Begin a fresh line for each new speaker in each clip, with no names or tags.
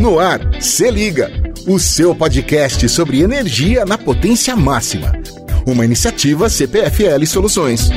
No ar, se liga, o seu podcast sobre energia na potência máxima. Uma iniciativa CPFL Soluções.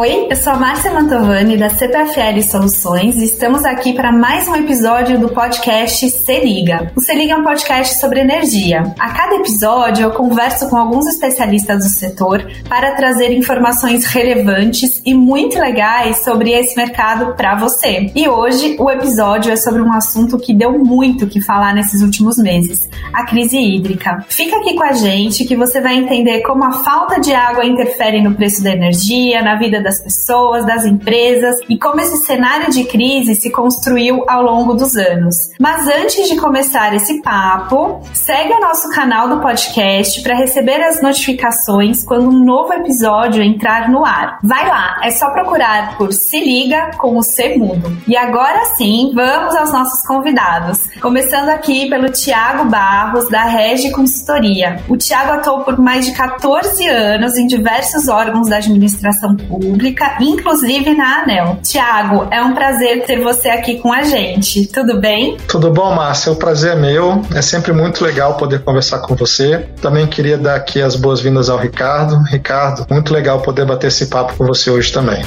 Oi, eu sou a Márcia Mantovani da CPFL Soluções e estamos aqui para mais um episódio do podcast Se Liga. O Se Liga é um podcast sobre energia. A cada episódio eu converso com alguns especialistas do setor para trazer informações relevantes e muito legais sobre esse mercado para você. E hoje o episódio é sobre um assunto que deu muito que falar nesses últimos meses, a crise hídrica. Fica aqui com a gente que você vai entender como a falta de água interfere no preço da energia, na vida das pessoas, das empresas e como esse cenário de crise se construiu ao longo dos anos. Mas antes de começar esse papo, segue o nosso canal do podcast para receber as notificações quando um novo episódio entrar no ar. Vai lá, é só procurar por Se Liga com o C mudo. E agora sim, vamos aos nossos convidados. Começando aqui pelo Tiago Barros, da Regi Consultoria. O Tiago atuou por mais de 14 anos em diversos órgãos da administração pública pública, inclusive na ANEL. Tiago, é um prazer ter você aqui com a gente. Tudo bem?
Tudo bom, Márcia? O prazer é meu. É sempre muito legal poder conversar com você. Também queria dar aqui as boas-vindas ao Ricardo. Ricardo, muito legal poder bater esse papo com você hoje também.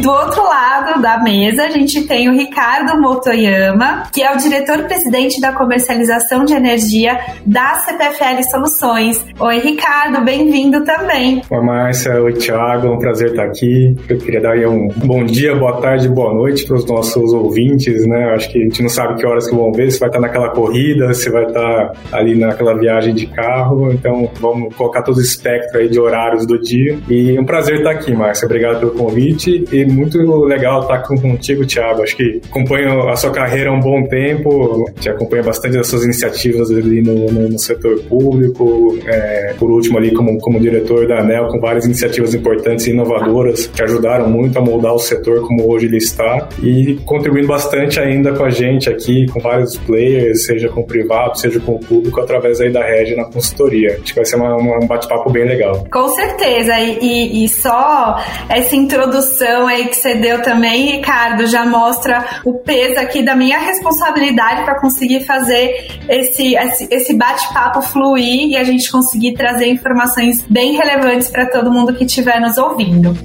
Do outro lado da mesa, a gente tem o Ricardo Motoyama, que é o diretor-presidente da comercialização de energia da CPFL Soluções. Oi, Ricardo, bem-vindo também.
Oi, Márcia. Oi, Tiago. É um prazer estar aqui. Eu queria dar aí um bom dia, boa tarde, boa noite para os nossos ouvintes, né? Acho que a gente não sabe que horas que vão ver, se vai estar naquela corrida, se vai estar ali naquela viagem de carro. Então, vamos colocar todo o espectro aí de horários do dia. E é um prazer estar aqui, Márcia. Obrigado pelo convite e muito legal estar contigo, Thiago. Acho que acompanho a sua carreira há um bom tempo, te acompanho bastante das suas iniciativas ali no, no, no setor público, é, por último ali como, como diretor da ANEL, com várias iniciativas importantes e inovadoras que ajudaram muito a moldar o setor como hoje ele está e contribuindo bastante ainda com a gente aqui, com vários players, seja com o privado, seja com o público, através aí da rede na consultoria. Acho que vai ser uma, uma, um bate-papo bem legal.
Com certeza, e, e, e só essa introdução aí que você deu também, Ricardo, já mostra o peso aqui da minha responsabilidade para conseguir fazer esse, esse, bate-papo fluir e a gente conseguir trazer informações bem relevantes para todo mundo que estiver nos ouvindo.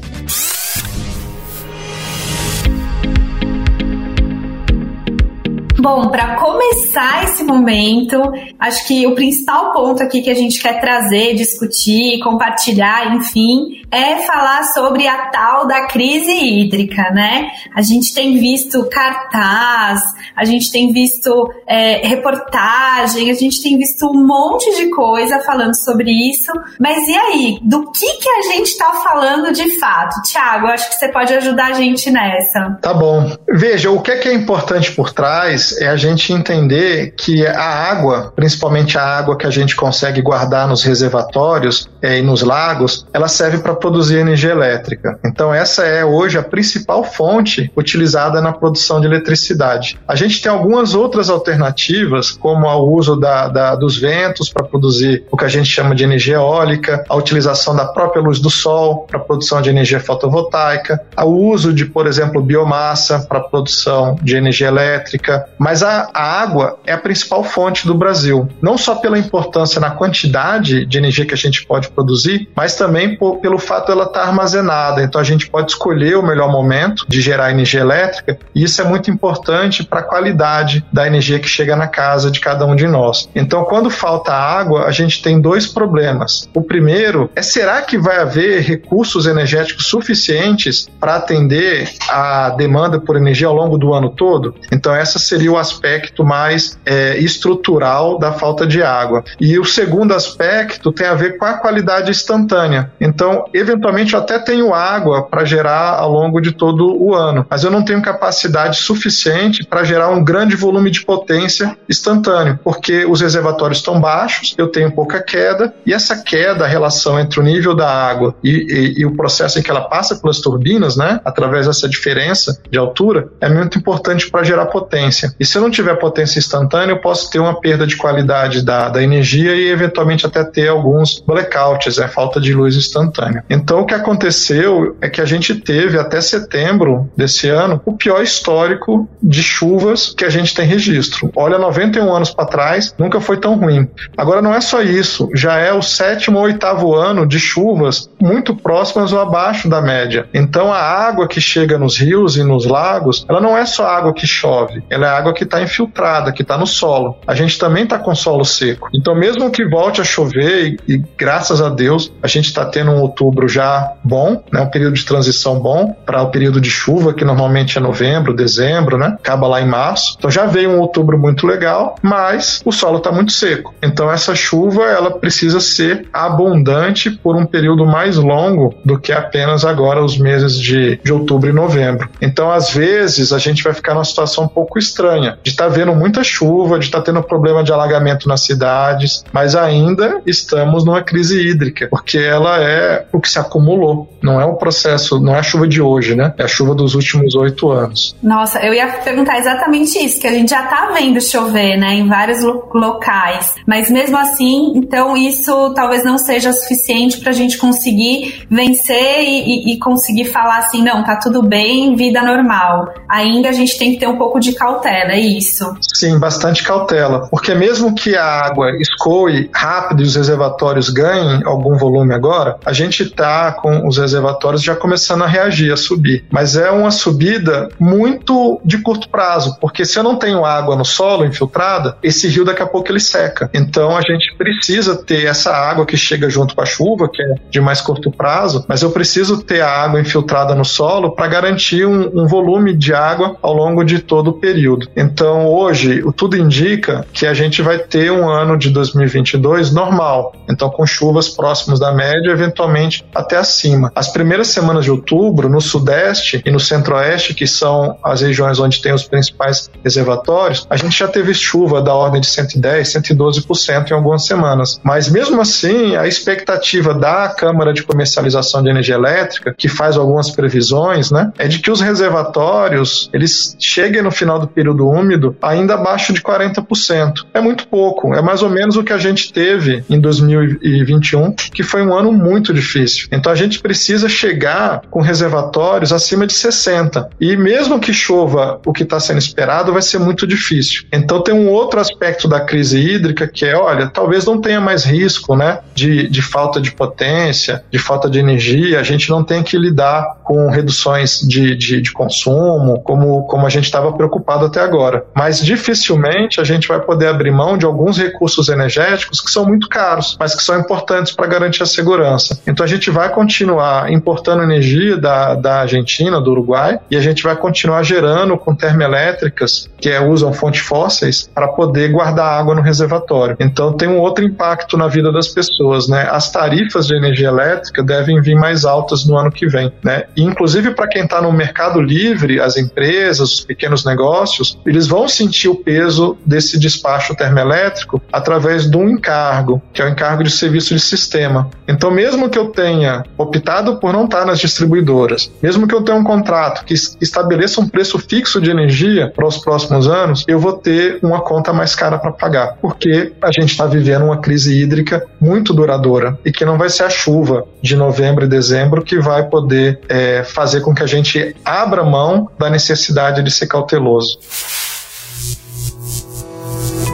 Bom, para começar esse momento, acho que o principal ponto aqui que a gente quer trazer, discutir, compartilhar, enfim, é falar sobre a tal da crise hídrica, né? A gente tem visto cartaz, a gente tem visto é, reportagem, a gente tem visto um monte de coisa falando sobre isso, mas e aí? Do que, que a gente está falando de fato? Tiago, acho que você pode ajudar a gente nessa.
Tá bom. Veja, o que é, que é importante por trás é a gente entender que a água, principalmente a água que a gente consegue guardar nos reservatórios é, e nos lagos, ela serve para produzir energia elétrica. Então, essa é hoje a principal fonte utilizada na produção de eletricidade. A gente tem algumas outras alternativas, como o uso da, da, dos ventos para produzir o que a gente chama de energia eólica, a utilização da própria luz do sol para produção de energia fotovoltaica, o uso de, por exemplo, biomassa para produção de energia elétrica, mas a, a, água é a principal fonte do Brasil, não só pela importância na quantidade de energia que a gente pode produzir, mas também por, pelo fato dela estar armazenada. Então a gente pode escolher o melhor momento de gerar energia elétrica, e isso é muito importante para a qualidade da energia que chega na casa de cada um de nós. Então, quando falta água, a gente tem dois problemas. O primeiro é será que vai haver recursos energéticos suficientes para atender a demanda por energia ao longo do ano todo? Então, essa seria o aspecto mais é, estrutural da falta de água. E o segundo aspecto tem a ver com a qualidade instantânea. Então, eventualmente, eu até tenho água para gerar ao longo de todo o ano, mas eu não tenho capacidade suficiente para gerar um grande volume de potência instantâneo, porque os reservatórios estão baixos, eu tenho pouca queda, e essa queda, a relação entre o nível da água e, e, e o processo em que ela passa pelas turbinas, né, através dessa diferença de altura, é muito importante para gerar potência. E se eu não tiver potência instantânea, eu posso ter uma perda de qualidade da, da energia e eventualmente até ter alguns blackouts, é falta de luz instantânea. Então o que aconteceu é que a gente teve até setembro desse ano o pior histórico de chuvas que a gente tem registro. Olha, 91 anos para trás, nunca foi tão ruim. Agora não é só isso, já é o sétimo ou oitavo ano de chuvas muito próximas ou abaixo da média. Então a água que chega nos rios e nos lagos, ela não é só água que chove, ela é água que está infiltrada, que está no solo. A gente também está com solo seco. Então mesmo que volte a chover e, e graças a Deus a gente está tendo um outubro já bom, né, um período de transição bom para o período de chuva que normalmente é novembro, dezembro, né, acaba lá em março. Então já veio um outubro muito legal, mas o solo está muito seco. Então essa chuva ela precisa ser abundante por um período mais longo do que apenas agora os meses de, de outubro e novembro. Então às vezes a gente vai ficar numa situação um pouco estranha de estar tá vendo muita chuva, de estar tá tendo problema de alagamento nas cidades, mas ainda estamos numa crise hídrica, porque ela é o que se acumulou. Não é um processo, não é a chuva de hoje, né? É a chuva dos últimos oito anos.
Nossa, eu ia perguntar exatamente isso, que a gente já tá vendo chover, né, em vários lo locais. Mas mesmo assim, então isso talvez não seja suficiente para a gente conseguir vencer e, e, e conseguir falar assim, não, tá tudo bem, vida normal. Ainda a gente tem que ter um pouco de cautela, é isso?
Sim, bastante cautela, porque mesmo que a água escoe rápido e os reservatórios ganhem algum volume agora, a gente tá com os reservatórios já começando a reagir, a subir. Mas é uma subida muito de curto prazo, porque se eu não tenho água no solo infiltrada, esse rio daqui a pouco ele seca. Então a gente precisa ter essa água que chega junto com a chuva, que é de mais curto prazo, mas eu preciso ter a água infiltrada no solo para garantir um, um, volume de água ao longo de todo o período. Então hoje, o tudo indica que a gente vai ter um ano de 2022 normal, então com chuvas próximas da média, eventualmente até acima. As primeiras semanas de outubro, no sudeste e no centro-oeste, que são as regiões onde tem os principais reservatórios, a gente já teve chuva da ordem de 110, 112% em algumas semanas. Mas mesmo assim, a expectativa da Câmara de Comercialização de Energia Elétrica, que faz algumas previsões, né, é de que os reservatórios eles cheguem no final do período úmido ainda abaixo de 40%. É muito pouco, é mais ou menos o que a gente teve em 2021, que foi um ano muito difícil. Então a gente precisa chegar com reservatórios acima de 60. E mesmo que chova o que está sendo esperado, vai ser muito difícil. Então tem um outro aspecto da crise hídrica que é, olha, talvez não tenha mais risco, né, de, de falta de potência, de falta de energia. A gente não tem que lidar com reduções de, de, de consumo, como, como a gente estava preocupado até agora. Mas dificilmente a gente vai poder abrir mão de alguns recursos energéticos que são muito caros, mas que são importantes para garantir a segurança. Então a gente vai continuar importando energia da, da Argentina, do Uruguai, e a gente vai continuar gerando com termoelétricas que é, usam fontes fósseis para poder guardar água no reservatório. Então tem um outro impacto na vida das pessoas, né? As tarifas de energia elétrica devem vir mais altas no ano que vem, né? E, inclusive para quem está no mercado livre, as empresas, os pequenos negócios, eles vão sentir o peso desse despacho termoelétrico através de um encargo, que é o encargo de serviço de sistema. Então, mesmo que eu tenha optado por não estar nas distribuidoras, mesmo que eu tenha um contrato que estabeleça um preço fixo de energia para os próximos anos, eu vou ter uma conta mais cara para pagar, porque a gente está vivendo uma crise hídrica muito duradoura e que não vai ser a chuva de novembro e dezembro que vai poder é, fazer com que a gente abra mão da necessidade de ser cauteloso. Bye.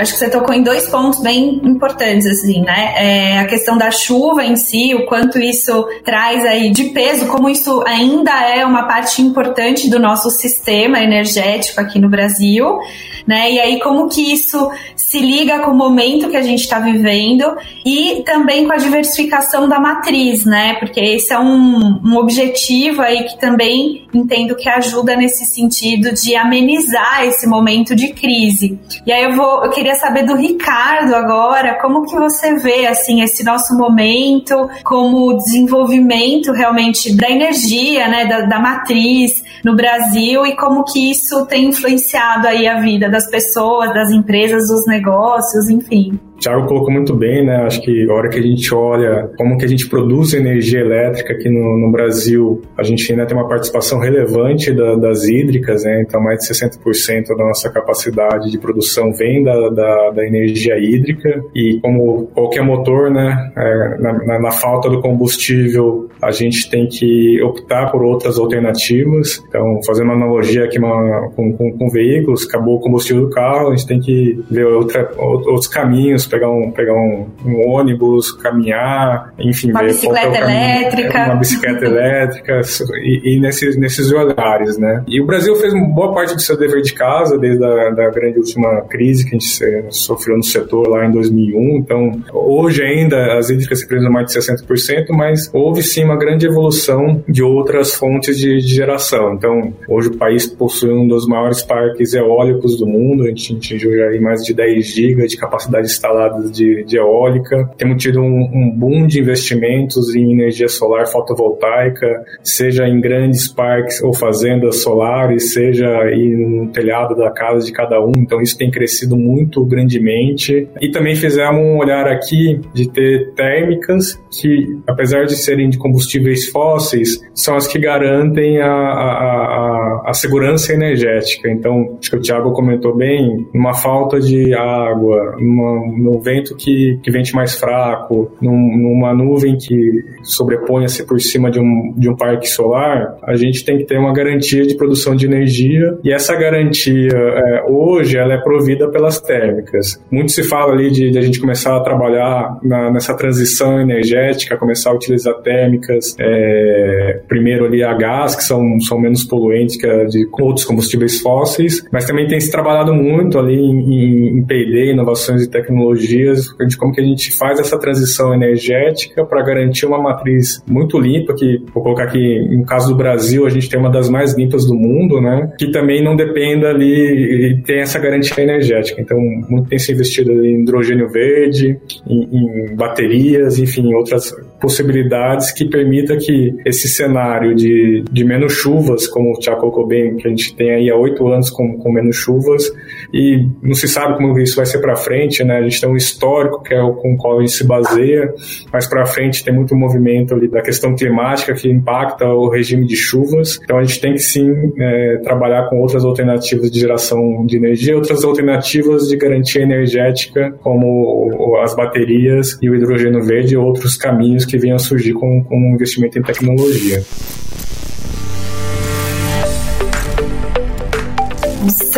Acho que você tocou em dois pontos bem importantes, assim, né? É a questão da chuva em si, o quanto isso traz aí de peso, como isso ainda é uma parte importante do nosso sistema energético aqui no Brasil, né? E aí como que isso se liga com o momento que a gente está vivendo e também com a diversificação da matriz, né? Porque esse é um, um objetivo aí que também entendo que ajuda nesse sentido de amenizar esse momento de crise. E aí eu vou, eu queria saber do Ricardo agora, como que você vê assim esse nosso momento como desenvolvimento realmente da energia, né, da, da matriz no Brasil e como que isso tem influenciado aí a vida das pessoas, das empresas, dos negócios, enfim.
Thiago colocou muito bem, né? Acho que a hora que a gente olha como que a gente produz energia elétrica aqui no, no Brasil, a gente ainda tem uma participação relevante da, das hídricas, né? Então, mais de 60% da nossa capacidade de produção vem da, da, da energia hídrica e como qualquer motor, né? É, na, na, na falta do combustível, a gente tem que optar por outras alternativas. Então, fazendo uma analogia aqui uma, com, com, com, veículos, acabou o combustível do carro, a gente tem que ver outra, outros caminhos, pegar um, pegar um, um ônibus, caminhar, enfim,
uma
ver
bicicleta
é
elétrica.
Uma bicicleta elétrica e, e, nesses, nesses olhares, né? E o Brasil fez uma boa parte do seu dever de casa desde a da grande última crise que a gente sofreu no setor lá em 2001. Então, hoje ainda as hídricas representam mais de 60%, mas houve sim uma grande evolução de outras fontes de, de geração. Então, hoje o país possui um dos maiores parques eólicos do mundo, a gente atingiu já mais de 10 gigas de capacidade instalada de, de eólica. Temos tido um, um boom de investimentos em energia solar fotovoltaica, seja em grandes parques ou fazendas solares, seja aí no telhado da casa de cada um. Então, isso tem crescido muito grandemente. E também fizemos um olhar aqui de ter térmicas que, apesar de serem de combustíveis fósseis, são as que garantem a, a, a, a segurança energética. Então, acho que o Tiago comentou bem, uma falta de água, numa, num vento que, que vente mais fraco, num, numa nuvem que sobreponha-se por cima de um, de um parque solar, a gente tem que ter uma garantia de produção de energia e essa garantia é, hoje ela é provida pelas térmicas. Muito se fala ali de, de a gente começar a trabalhar na, nessa transição energética, começar a utilizar térmicas, é, primeiro ali a gás, que são, são menos poluentes que de outros combustíveis fósseis, mas também tem se trabalhado muito ali em, em P&D, inovações e tecnologias, de como que a gente faz essa transição energética para garantir uma matriz muito limpa, que vou colocar aqui, no caso do Brasil, a gente tem uma das mais limpas do mundo, né, que também não dependa ali e tem essa garantia energética. Então, muito tem se investido em hidrogênio verde, em, em baterias, enfim, outras possibilidades que permita que esse cenário de, de menos chuvas, como o Tiago colocou bem, que a gente tem aí há oito anos com, com menos chuvas, e não se sabe como isso vai ser para frente, né? A gente tem um histórico que é o com o qual a gente se baseia, mas para frente tem muito movimento ali da questão climática que impacta o regime de chuvas. Então a gente tem que sim é, trabalhar com outras alternativas de geração de energia, outras alternativas de garantia energética, como as baterias e o hidrogênio verde e outros caminhos que venham a surgir com, com investimento em tecnologia.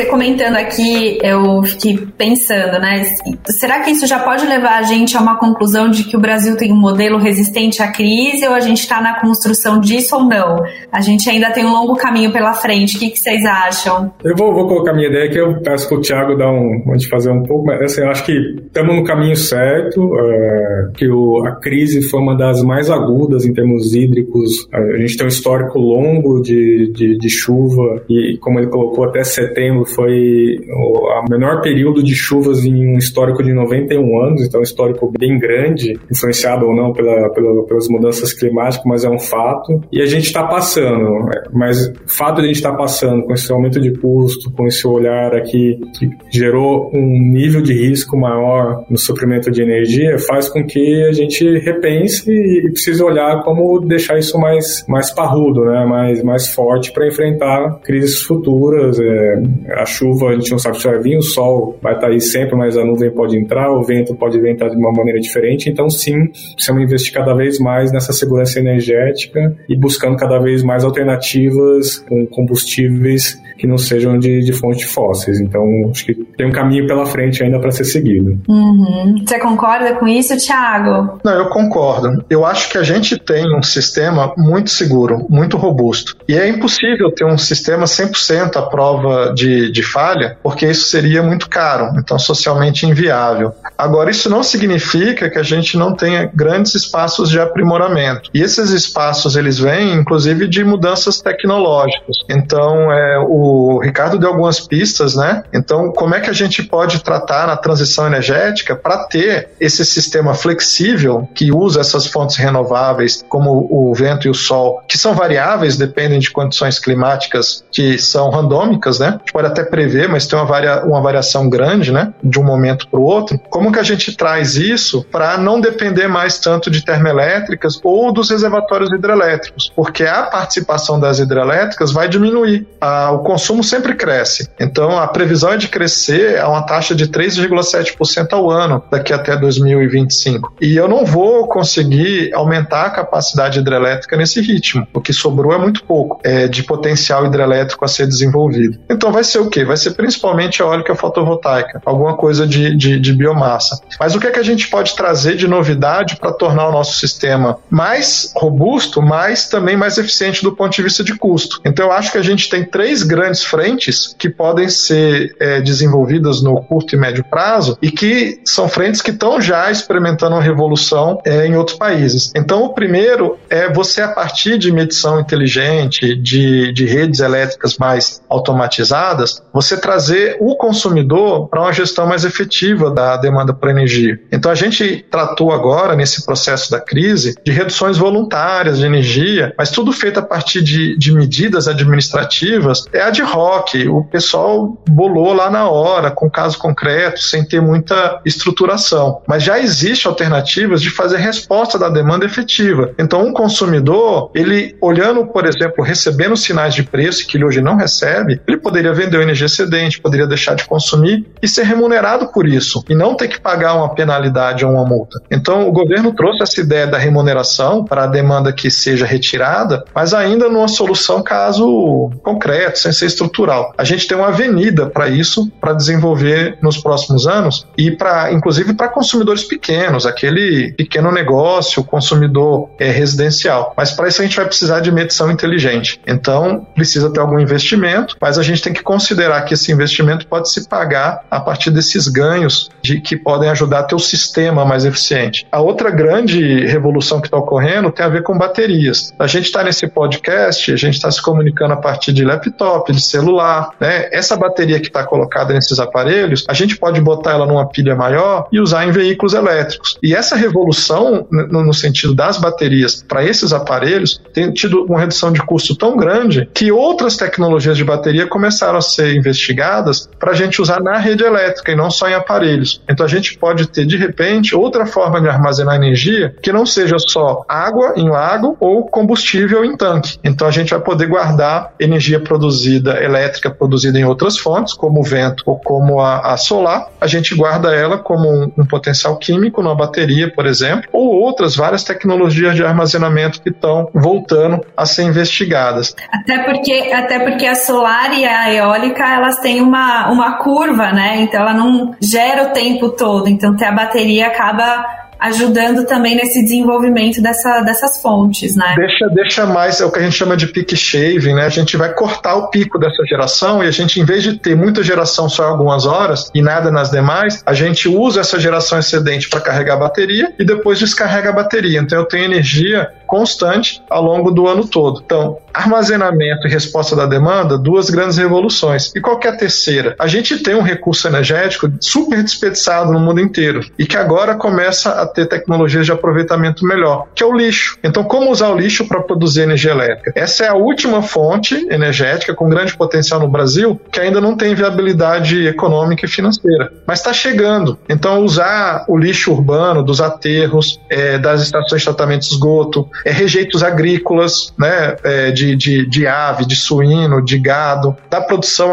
Você comentando aqui, eu fiquei pensando, né? Será que isso já pode levar a gente a uma conclusão de que o Brasil tem um modelo resistente à crise ou a gente está na construção disso ou não? A gente ainda tem um longo caminho pela frente. O que, que vocês acham?
Eu vou, vou colocar minha ideia que eu peço para o Thiago dar um, a gente fazer um pouco, mas assim, eu acho que estamos no caminho certo, é, que o, a crise foi uma das mais agudas em termos hídricos. A gente tem um histórico longo de, de, de chuva e, como ele colocou, até setembro foi o menor período de chuvas em um histórico de 91 anos, então um histórico bem grande, influenciado ou não pela, pela, pelas mudanças climáticas, mas é um fato. E a gente está passando, mas o fato de a gente estar tá passando com esse aumento de custo, com esse olhar aqui que gerou um nível de risco maior no suprimento de energia, faz com que a gente repense e precise olhar como deixar isso mais, mais parrudo, né? mais, mais forte para enfrentar crises futuras. É, a chuva a gente não sabe se vai vir, o sol vai estar tá aí sempre, mas a nuvem pode entrar, o vento pode ventar de uma maneira diferente. Então, sim, precisamos investir cada vez mais nessa segurança energética e buscando cada vez mais alternativas com combustíveis que não sejam de, de fontes fósseis. Então, acho que tem um caminho pela frente ainda para ser seguido.
Uhum. Você concorda com isso, Thiago?
Não, eu concordo. Eu acho que a gente tem um sistema muito seguro, muito robusto. E é impossível ter um sistema 100% à prova de, de falha, porque isso seria muito caro, então socialmente inviável. Agora, isso não significa que a gente não tenha grandes espaços de aprimoramento. E esses espaços, eles vêm, inclusive, de mudanças tecnológicas. Então, é, o o Ricardo deu algumas pistas, né? Então, como é que a gente pode tratar na transição energética para ter esse sistema flexível que usa essas fontes renováveis, como o vento e o sol, que são variáveis, dependem de condições climáticas que são randômicas, né? A gente pode até prever, mas tem uma, varia uma variação grande, né? De um momento para o outro. Como que a gente traz isso para não depender mais tanto de termoelétricas ou dos reservatórios hidrelétricos? Porque a participação das hidrelétricas vai diminuir. o consumo sempre cresce. Então, a previsão é de crescer a uma taxa de 3,7% ao ano daqui até 2025. E eu não vou conseguir aumentar a capacidade hidrelétrica nesse ritmo. O que sobrou é muito pouco é, de potencial hidrelétrico a ser desenvolvido. Então, vai ser o quê? Vai ser principalmente eólica fotovoltaica, alguma coisa de, de, de biomassa. Mas o que é que a gente pode trazer de novidade para tornar o nosso sistema mais robusto, mas também mais eficiente do ponto de vista de custo? Então, eu acho que a gente tem três grandes frentes que podem ser é, desenvolvidas no curto e médio prazo e que são frentes que estão já experimentando uma revolução é, em outros países. Então, o primeiro é você, a partir de medição inteligente, de, de redes elétricas mais automatizadas, você trazer o consumidor para uma gestão mais efetiva da demanda por energia. Então, a gente tratou agora, nesse processo da crise, de reduções voluntárias de energia, mas tudo feito a partir de, de medidas administrativas, é ad hoc. O pessoal bolou lá na hora, com caso concreto, sem ter muita estruturação. Mas já existe alternativas de fazer resposta da demanda efetiva. Então, um consumidor, ele olhando, por exemplo, recebendo sinais de preço que ele hoje não recebe, ele poderia vender o energia excedente, poderia deixar de consumir e ser remunerado por isso e não ter que pagar uma penalidade ou uma multa. Então, o governo trouxe essa ideia da remuneração para a demanda que seja retirada, mas ainda numa solução caso concreto, sem ser estrutural. A gente tem uma avenida para isso, para desenvolver nos próximos anos e para, inclusive, para consumidores pequenos, aquele pequeno negócio, consumidor é, residencial. Mas para isso a gente vai precisar de medição inteligente. Então, precisa ter algum investimento, mas a gente tem que considerar que esse investimento pode se pagar a partir desses ganhos de que podem ajudar a ter o sistema mais eficiente. A outra grande revolução que está ocorrendo tem a ver com baterias. A gente está nesse podcast, a gente está se comunicando a partir de laptop, de celular, né? Essa bateria que está colocada nesses aparelhos, a gente pode botar ela numa pilha maior e usar em veículos elétricos. E essa revolução, no, no sentido das baterias para esses aparelhos, tem tido uma redução de custo tão grande que outras tecnologias de bateria começaram a ser investigadas para a gente usar na rede elétrica e não só em aparelhos. Então a gente pode ter, de repente, outra forma de armazenar energia que não seja só água em lago ou combustível em tanque. Então a gente vai poder guardar energia produzida, elétrica produzida em outras fontes, como o vento ou como a, a solar. A gente guarda ela como um, um potencial químico numa bateria, por exemplo, ou outras várias tecnologias de armazenamento que estão voltando a ser investigadas.
Até porque, até porque a solar e a eólica elas têm uma, uma curva, né? Então ela não gera o tempo todo. Então a bateria acaba ajudando também nesse desenvolvimento dessa, dessas fontes, né?
Deixa, deixa mais, é o que a gente chama de peak shaving, né? A gente vai cortar o pico dessa geração e a gente, em vez de ter muita geração só algumas horas e nada nas demais, a gente usa essa geração excedente para carregar a bateria e depois descarrega a bateria. Então eu tenho energia constante ao longo do ano todo. Então, armazenamento e resposta da demanda, duas grandes revoluções. E qual é a terceira? A gente tem um recurso energético super desperdiçado no mundo inteiro e que agora começa a ter tecnologias de aproveitamento melhor, que é o lixo. Então, como usar o lixo para produzir energia elétrica? Essa é a última fonte energética com grande potencial no Brasil que ainda não tem viabilidade econômica e financeira, mas está chegando. Então, usar o lixo urbano dos aterros, é, das estações de tratamento de esgoto, é, rejeitos agrícolas, né, é, de, de, de, ave, de suíno, de gado, da produção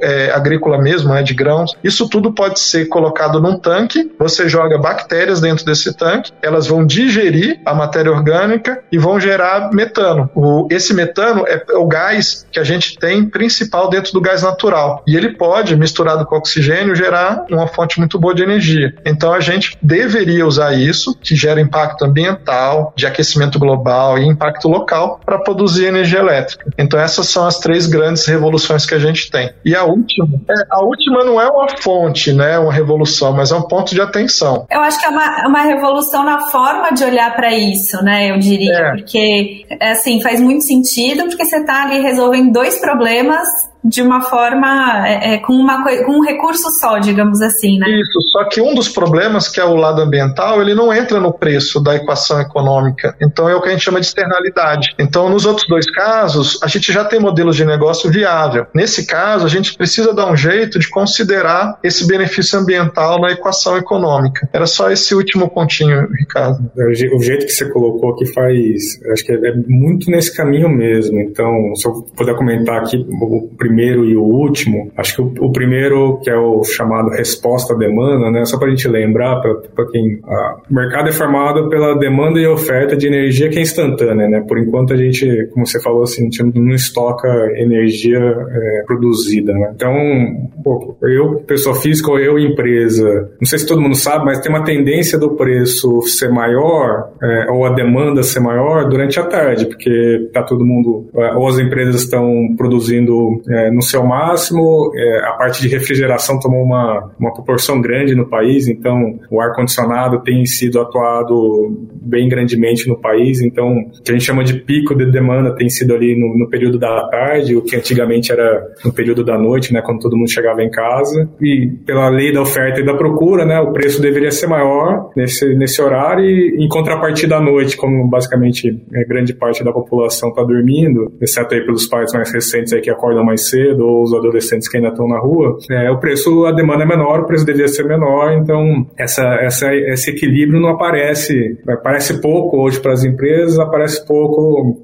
é, agrícola mesmo, né, de grãos. Isso tudo pode ser colocado num tanque, você joga bactérias dentro desse tanque, elas vão digerir a matéria orgânica e vão gerar metano. O, esse metano é o gás que a gente tem principal dentro do gás natural. E ele pode, misturado com oxigênio, gerar uma fonte muito boa de energia. Então a gente deveria usar isso, que gera impacto ambiental, de aquecimento global e impacto local para produzir energia elétrica. Então essas são as três grandes revoluções que a gente tem. E a última, é, a última não é uma fonte, né, uma revolução, mas é um ponto de atenção.
Eu acho que é uma, uma revolução na forma de olhar para isso, né, eu diria, é. porque assim faz muito sentido porque você está ali resolvendo dois problemas de uma forma, é, é, com, uma, com um recurso só, digamos assim, né?
Isso, só que um dos problemas, que é o lado ambiental, ele não entra no preço da equação econômica. Então é o que a gente chama de externalidade. Então, nos outros dois casos, a gente já tem modelos de negócio viável. Nesse caso, a gente precisa dar um jeito de considerar esse benefício ambiental na equação econômica. Era só esse último pontinho, Ricardo.
O jeito que você colocou aqui faz, acho que é muito nesse caminho mesmo. Então, se eu puder comentar aqui o primeiro e o último, acho que o, o primeiro, que é o chamado resposta à demanda, né? Só para a gente lembrar, para quem. A, o mercado é formado pela demanda e oferta de energia que é instantânea, né? Por enquanto a gente, como você falou assim, não estoca energia é, produzida, né? Então, pô, eu, pessoa física ou eu, empresa, não sei se todo mundo sabe, mas tem uma tendência do preço ser maior é, ou a demanda ser maior durante a tarde, porque tá todo mundo, é, ou as empresas estão produzindo é, no seu máximo, é, a parte de refrigeração tomou uma, uma proporção grande no país, então o ar-condicionado tem sido atuado bem grandemente no país, então o que a gente chama de pico de demanda tem sido ali no, no período da tarde, o que antigamente era no período da noite, né, quando todo mundo chegava em casa, e pela lei da oferta e da procura, né, o preço deveria ser maior nesse, nesse horário e em contrapartida à noite, como basicamente é, grande parte da população está dormindo, exceto aí pelos pais mais recentes aí que acordam mais cedo ou os adolescentes que ainda estão na rua, é, o preço, a demanda é menor, o preço deveria ser menor, então essa, essa, esse equilíbrio não aparece, aparece pouco hoje para as empresas, aparece pouco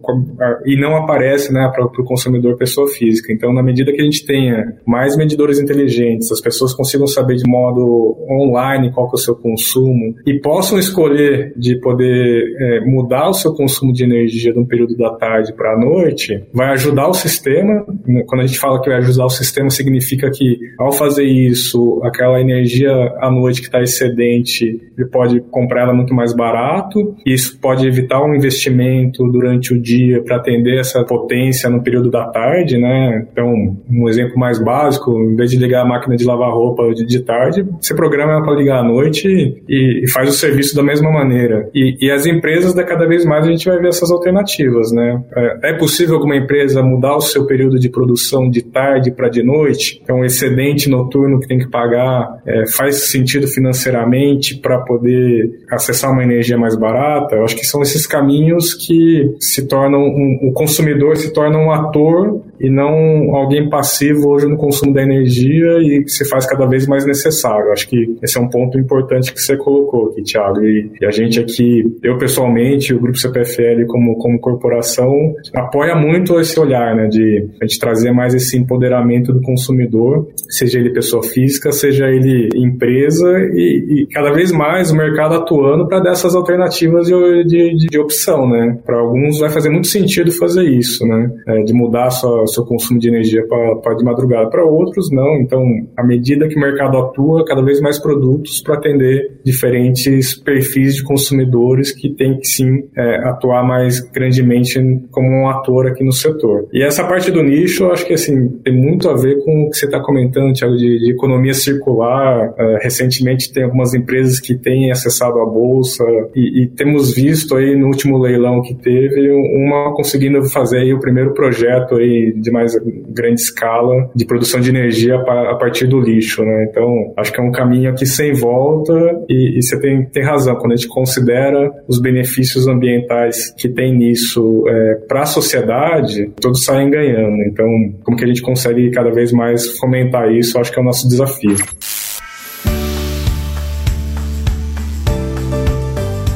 e não aparece né, para o consumidor pessoa física. Então, na medida que a gente tenha mais medidores inteligentes, as pessoas consigam saber de modo online qual que é o seu consumo e possam escolher de poder é, mudar o seu consumo de energia de um período da tarde para a noite, vai ajudar o sistema. Quando a gente fala que vai ajudar o sistema, significa que ao fazer isso, aquela energia à noite que está excedente, ele pode comprar ela muito mais barato. Isso pode evitar um investimento durante o dia para atender essa potência no período da tarde, né? Então, um exemplo mais básico, em vez de ligar a máquina de lavar roupa de, de tarde, você programa ela para ligar à noite e, e, faz o serviço da mesma maneira. E, e, as empresas, da cada vez mais, a gente vai ver essas alternativas, né? É, é possível alguma empresa mudar o seu período de produção de tarde para de noite? Então, excedente noturno que tem que pagar é, faz sentido financeiramente para poder acessar uma energia mais barata? Eu acho que são esses caminhos que se tornam um, o consumidor se torna um ator e não alguém passivo hoje no consumo da energia e que se faz cada vez mais necessário. Acho que esse é um ponto importante que você colocou aqui, Thiago. E, e a gente aqui, eu pessoalmente, o Grupo CPFL como, como corporação, apoia muito esse olhar, né, de a gente trazer mais esse empoderamento do consumidor, seja ele pessoa física, seja ele empresa e, e cada vez mais o mercado atuando para dessas alternativas de, de, de opção, né. Para alguns vai fazer muito sentido fazer isso, né, é, de mudar sua seu consumo de energia para de madrugada. Para outros, não. Então, à medida que o mercado atua, cada vez mais produtos para atender diferentes perfis de consumidores que tem que sim é, atuar mais grandemente como um ator aqui no setor. E essa parte do nicho, eu acho que assim tem muito a ver com o que você está comentando, Thiago, de, de, economia circular. É, recentemente tem algumas empresas que têm acessado a bolsa e, e, temos visto aí no último leilão que teve uma conseguindo fazer aí o primeiro projeto aí de mais grande escala de produção de energia a partir do lixo, né? Então, acho que é um caminho aqui sem volta e, e você tem, tem razão, quando a gente considera os benefícios ambientais que tem nisso é, para a sociedade, todos saem ganhando. Então, como que a gente consegue cada vez mais fomentar isso, acho que é o nosso desafio.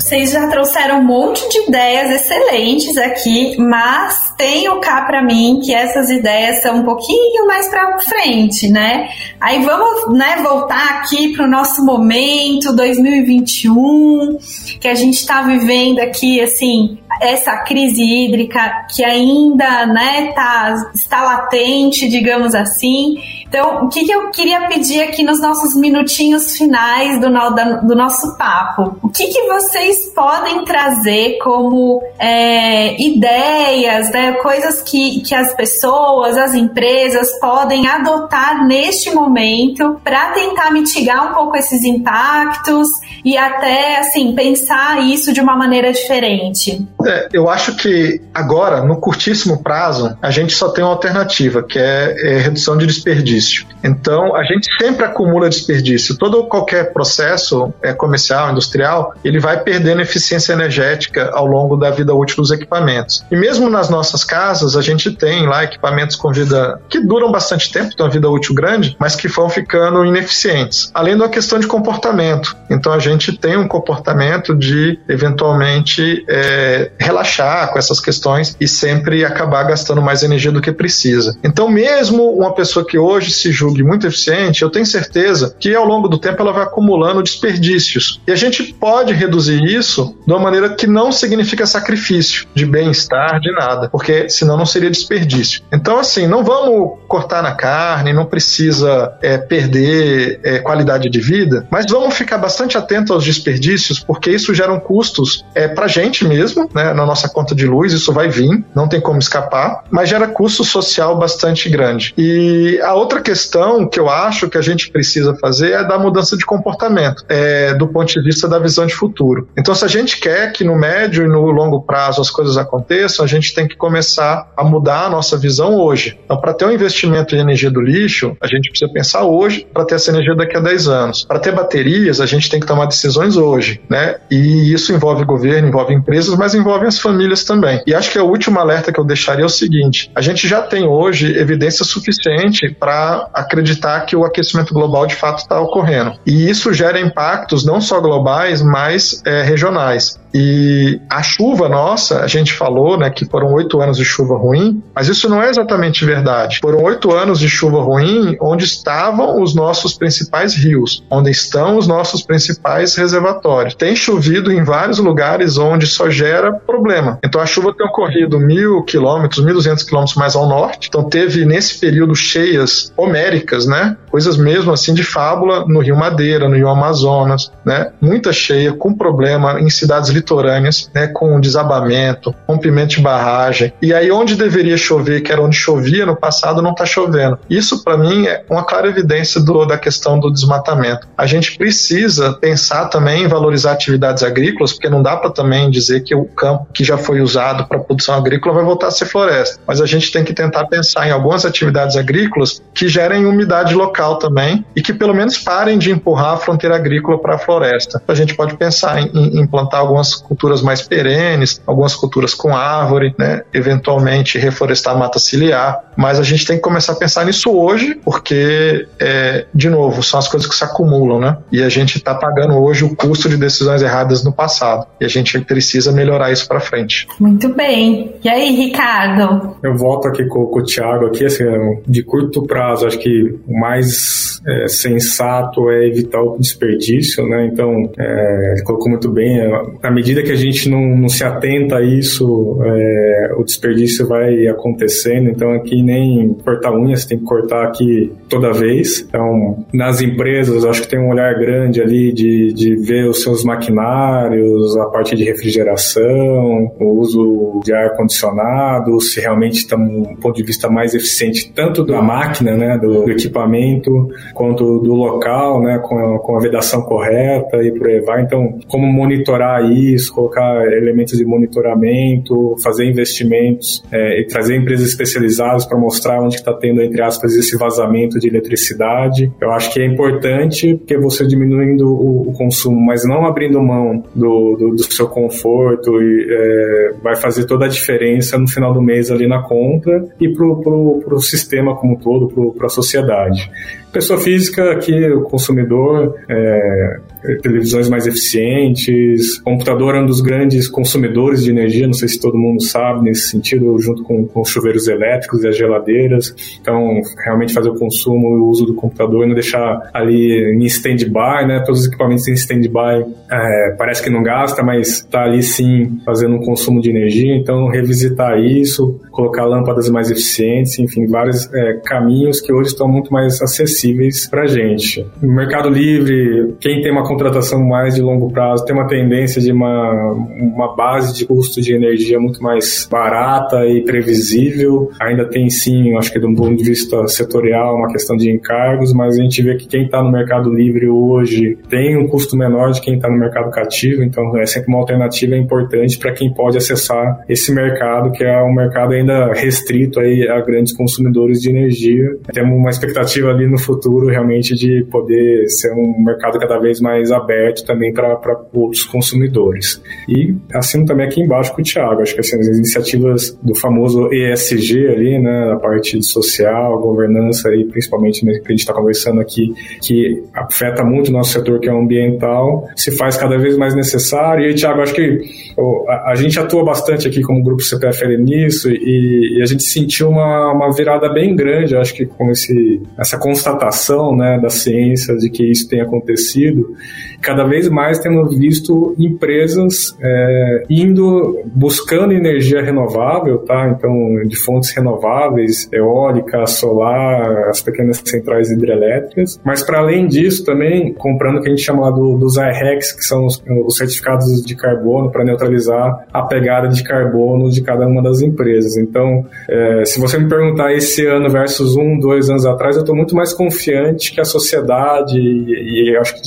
Vocês já trouxeram um monte de ideias excelentes aqui, mas tenho cá para mim que essas ideias são um pouquinho mais para frente, né? Aí vamos, né, voltar aqui para o nosso momento 2021, que a gente está vivendo aqui, assim, essa crise hídrica que ainda, né, tá, está latente, digamos assim. Então, o que, que eu queria pedir aqui nos nossos minutinhos finais do, do nosso papo? O que, que vocês podem trazer como é, ideias, né, coisas que, que as pessoas, as empresas podem adotar neste momento para tentar mitigar um pouco esses impactos e até assim pensar isso de uma maneira diferente?
É, eu acho que agora, no curtíssimo prazo, a gente só tem uma alternativa, que é, é redução de desperdício. Então, a gente sempre acumula desperdício. Todo qualquer processo é, comercial, industrial, ele vai perdendo eficiência energética ao longo da vida útil dos equipamentos. E mesmo nas nossas casas, a gente tem lá equipamentos com vida que duram bastante tempo, tem uma vida útil grande, mas que vão ficando ineficientes. Além da questão de comportamento. Então, a gente tem um comportamento de eventualmente é, relaxar com essas questões e sempre acabar gastando mais energia do que precisa. Então, mesmo uma pessoa que hoje se julgue muito eficiente, eu tenho certeza que ao longo do tempo ela vai acumulando desperdícios. E a gente pode reduzir isso de uma maneira que não significa sacrifício de bem-estar, de nada, porque senão não seria desperdício. Então, assim, não vamos cortar na carne, não precisa é, perder é, qualidade de vida, mas vamos ficar bastante atentos aos desperdícios, porque isso gera custos é, para a gente mesmo, né, na nossa conta de luz, isso vai vir, não tem como escapar, mas gera custo social bastante grande. E a outra questão que eu acho que a gente precisa fazer é da mudança de comportamento, é, do ponto de vista da visão de futuro. Então, se a gente quer que no médio e no longo prazo as coisas aconteçam, a gente tem que começar a mudar a nossa visão hoje. Então, para ter um investimento em energia do lixo, a gente precisa pensar hoje para ter essa energia daqui a 10 anos. Para ter baterias, a gente tem que tomar decisões hoje, né? E isso envolve governo, envolve empresas, mas envolve as famílias também. E acho que o último alerta que eu deixaria é o seguinte: a gente já tem hoje evidência suficiente para acreditar que o aquecimento global de fato está ocorrendo. E isso gera impactos não só globais, mas é, regionais. E a chuva nossa, a gente falou né, que foram oito anos de chuva ruim, mas isso não é exatamente verdade. Foram oito anos de chuva ruim onde estavam os nossos principais rios, onde estão os nossos principais reservatórios. Tem chovido em vários lugares onde só gera problema. Então a chuva tem ocorrido mil quilômetros, mil duzentos quilômetros mais ao norte. Então teve nesse período cheias homéricas, né? Coisas mesmo assim de fábula no Rio Madeira, no Rio Amazonas, né? Muita cheia, com problema em cidades litorâneas, né, com desabamento, rompimento de barragem. E aí onde deveria chover, que era onde chovia no passado, não está chovendo. Isso para mim é uma clara evidência do, da questão do desmatamento. A gente precisa pensar também em valorizar atividades agrícolas, porque não dá para também dizer que o campo que já foi usado para produção agrícola vai voltar a ser floresta. Mas a gente tem que tentar pensar em algumas atividades agrícolas que gerem umidade local também e que pelo menos parem de empurrar a fronteira agrícola para a floresta. A gente pode pensar em, em plantar algumas culturas mais perenes, algumas culturas com árvore, né? eventualmente reflorestar mata ciliar, mas a gente tem que começar a pensar nisso hoje, porque, é, de novo, são as coisas que se acumulam, né? E a gente está pagando hoje o custo de decisões erradas no passado, e a gente precisa melhorar isso para frente.
Muito bem. E aí, Ricardo?
Eu volto aqui com, com o Thiago, aqui, assim, de curto prazo, acho que o mais é, sensato é evitar o desperdício, né? Então, é, ele colocou muito bem, à medida que a gente não, não se atenta a isso, é, o desperdício vai acontecendo. Então, aqui nem cortar unhas, tem que cortar aqui toda vez. Então, nas empresas, acho que tem um olhar grande ali de, de ver os seus maquinários, a parte de refrigeração, o uso de ar-condicionado, se realmente está um ponto de vista mais eficiente, tanto da máquina, né, do, do equipamento, quanto do local, né, com a, com a vedação correta e por aí vai. Então, como monitorar isso? Isso, colocar elementos de monitoramento, fazer investimentos é, e trazer empresas especializadas para mostrar onde está tendo, entre aspas, esse vazamento de eletricidade. Eu acho que é importante porque você diminuindo o, o consumo, mas não abrindo mão do, do, do seu conforto e é, vai fazer toda a diferença no final do mês ali na conta e para o sistema como um todo, para a sociedade. pessoa física aqui, o consumidor, é, televisões mais eficientes, computador é um dos grandes consumidores de energia, não sei se todo mundo sabe nesse sentido, junto com, com os chuveiros elétricos e as geladeiras. Então, realmente fazer o consumo e o uso do computador e não deixar ali em stand-by, né? Todos os equipamentos em stand-by é, parece que não gasta, mas está ali sim fazendo um consumo de energia. Então, revisitar isso, colocar lâmpadas mais eficientes, enfim, vários é, caminhos que hoje estão muito mais acessíveis para gente. No Mercado Livre, quem tem uma contratação mais de longo prazo tem uma tendência de uma, uma base de custo de energia muito mais barata e previsível. Ainda tem sim, acho que um ponto de vista setorial, uma questão de encargos, mas a gente vê que quem está no Mercado Livre hoje tem um custo menor de quem está no mercado cativo, então é sempre uma alternativa importante para quem pode acessar esse mercado, que é um mercado ainda restrito aí a grandes consumidores de energia. Temos uma expectativa ali no futuro realmente de poder ser um mercado cada vez mais aberto também para outros consumidores. E assino também aqui embaixo com o Thiago, acho que assim, as iniciativas do famoso ESG ali, né, a parte social, governança e principalmente né, que a gente está conversando aqui, que afeta muito o nosso setor que é ambiental, se faz cada vez mais necessário. E aí, Thiago, acho que a, a gente atua bastante aqui como grupo CPFL nisso e, e, a gente sentiu uma, uma virada bem grande, acho que com esse, essa constatação né, da ciência de que isso tem acontecido. Cada vez mais temos visto empresas é, indo buscando energia renovável, tá? Então, de fontes renováveis, eólica, solar, as pequenas centrais hidrelétricas. Mas para além disso, também comprando o que a gente chama do, dos IREX, que são os, os certificados de carbono para neutralizar a pegada de carbono de cada uma das empresas. Então, é, se você me perguntar esse ano versus um, dois anos atrás, eu estou muito mais confiante que a sociedade, e, e acho que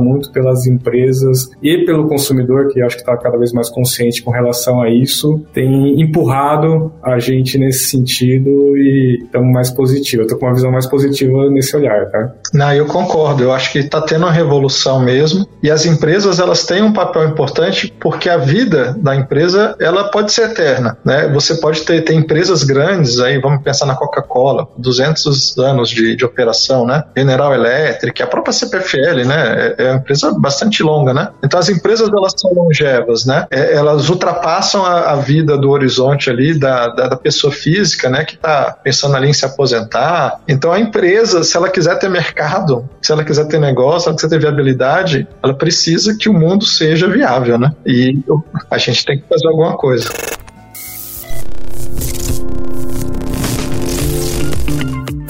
muito pelas empresas e pelo consumidor, que acho que está cada vez mais consciente com relação a isso, tem empurrado a gente nesse sentido e estamos mais positivos. Eu estou com uma visão mais positiva nesse olhar, tá?
Não, eu concordo. Eu acho que está tendo uma revolução mesmo e as empresas elas têm um papel importante porque a vida da empresa ela pode ser eterna, né? Você pode ter, ter empresas grandes aí, vamos pensar na Coca-Cola, 200 anos de, de operação, né? General Electric, a própria CPFL, né? É, é uma empresa bastante longa, né? Então as empresas elas são longevas, né? É, elas ultrapassam a, a, vida do horizonte ali da, da, da pessoa física, né? Que está pensando ali em se aposentar. Então a empresa, se ela quiser ter mercado, se ela quiser ter negócio, se ela quiser ter viabilidade, ela precisa que o mundo seja viável, né? E a gente tem que fazer alguma coisa.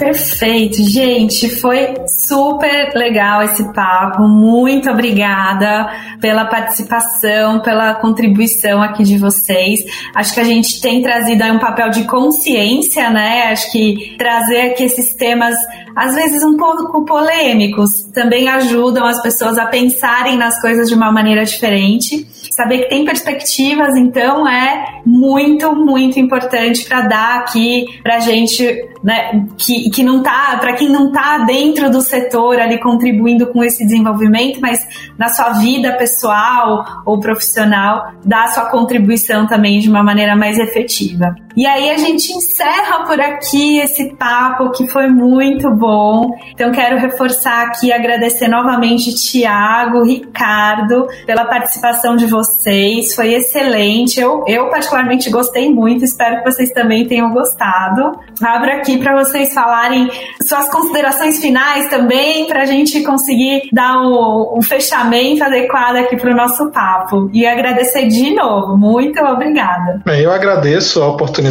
Perfeito, gente. Foi super legal esse papo. Muito obrigada pela participação, pela contribuição aqui de vocês. Acho que a gente tem trazido aí um papel de consciência, né? Acho que trazer aqui esses temas, às vezes um pouco polêmicos, também ajudam as pessoas a pensarem nas coisas de uma maneira diferente. Saber que tem perspectivas, então, é muito, muito importante para dar aqui para gente né, que, que não tá, para quem não tá dentro do setor ali contribuindo com esse desenvolvimento, mas na sua vida pessoal ou profissional, dá sua contribuição também de uma maneira mais efetiva. E aí a gente encerra por aqui esse papo que foi muito bom. Então quero reforçar aqui, agradecer novamente Tiago, Ricardo, pela participação de vocês. Foi excelente. Eu, eu particularmente gostei muito, espero que vocês também tenham gostado. Abro aqui para vocês falarem suas considerações finais também, para a gente conseguir dar um, um fechamento adequado aqui para o nosso papo. E agradecer de novo. Muito obrigada.
Bem, eu agradeço a oportunidade,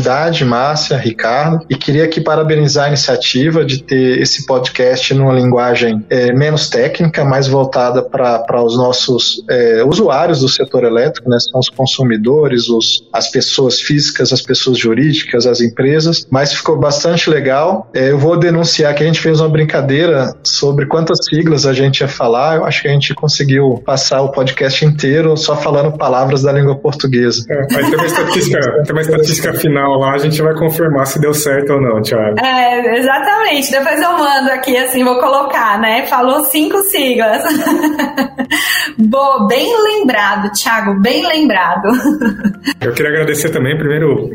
Márcia, Ricardo, e queria aqui parabenizar a iniciativa de ter esse podcast numa linguagem é, menos técnica, mais voltada para os nossos é, usuários do setor elétrico, né? São os consumidores, os, as pessoas físicas, as pessoas jurídicas, as empresas, mas ficou bastante legal. É, eu vou denunciar que a gente fez uma brincadeira sobre quantas siglas a gente ia falar. Eu acho que a gente conseguiu passar o podcast inteiro só falando palavras da língua portuguesa.
É, mas tem uma estatística, tem uma estatística final lá, a gente vai confirmar se deu certo ou não, Thiago.
É, exatamente. Depois eu mando aqui, assim, vou colocar, né? Falou cinco siglas. Boa, bem lembrado, Thiago, bem lembrado.
Eu queria agradecer também, primeiro,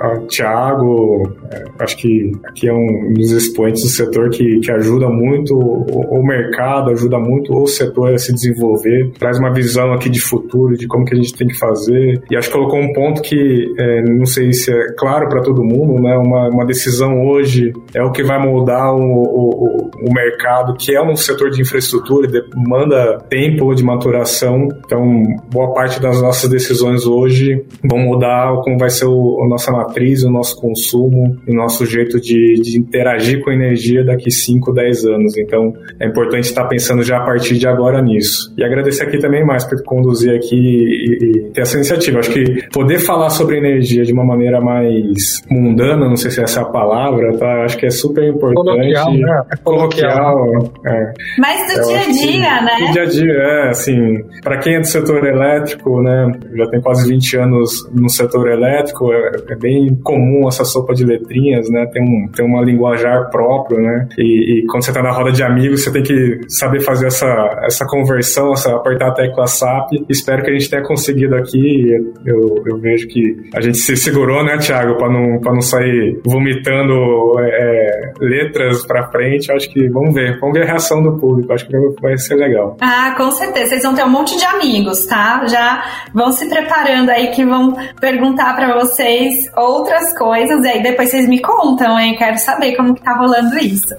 ao Thiago, é, acho que aqui é um dos expoentes do setor que, que ajuda muito o, o mercado, ajuda muito o setor a se desenvolver, traz uma visão aqui de futuro, de como que a gente tem que fazer, e acho que colocou um ponto que, é, não sei se é claro para todo mundo, né, uma, uma decisão hoje é o que vai moldar o, o, o mercado, que é um setor de infraestrutura, demanda tempo de maturação, então boa parte das nossas decisões hoje vão mudar como vai ser o, a nossa matriz, o nosso consumo, o nosso jeito de, de interagir com a energia daqui 5, 10 anos. Então é importante estar pensando já a partir de agora nisso. E agradecer aqui também mais por conduzir aqui e, e ter essa iniciativa. Acho que poder falar sobre energia de uma maneira mais mundana, não sei se essa é a palavra, tá? Acho que é super importante. Coloquial,
né? É coloquial.
É. Mas do dia a dia, né?
Do dia a dia, é, assim, para quem é do setor elétrico, né, já tem quase 20 anos no setor elétrico, é, é bem comum essa sopa de letrinhas, né, tem, um, tem uma linguajar próprio, né, e, e, quando você tá na roda de amigos, você tem que saber fazer essa, essa conversão, essa, apertar a tecla SAP. Espero que a gente tenha conseguido aqui, eu, eu vejo que a gente se segurou, né, Thiago, para não, pra não sair vomitando é, letras para frente, acho que vamos ver, vamos ver a reação do público, acho que vai ser legal.
Ah, com certeza, vocês vão ter um monte de amigos, tá? Já vão se preparando aí que vão perguntar para vocês outras coisas, e aí depois vocês me contam, hein? Quero saber como que tá rolando isso.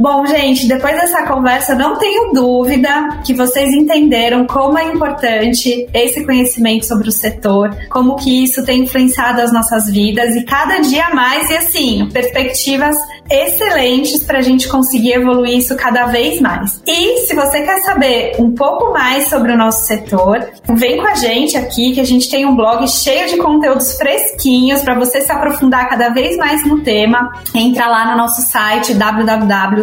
Bom, gente, depois dessa conversa, não tenho dúvida que vocês entenderam como é importante esse conhecimento sobre o setor, como que isso tem influenciado as nossas vidas e cada dia mais, e assim, perspectivas excelentes para a gente conseguir evoluir isso cada vez mais. E se você quer saber um pouco mais sobre o nosso setor, vem com a gente aqui que a gente tem um blog cheio de conteúdos fresquinhos para você se aprofundar cada vez mais no tema. Entra lá no nosso site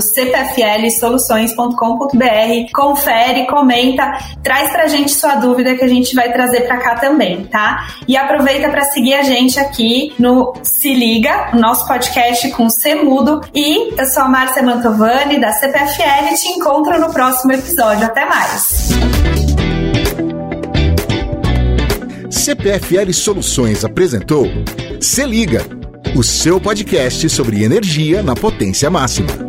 www.cpflsoluções.com.br, confere, comenta, traz pra gente sua dúvida que a gente vai trazer para cá também, tá? E aproveita para seguir a gente aqui no Se Liga, nosso podcast com C mudo e eu sou a Márcia Mantovani, da CPFL, te encontro no próximo episódio. Até mais!
CPFL Soluções apresentou Se Liga, o seu podcast sobre energia na potência máxima.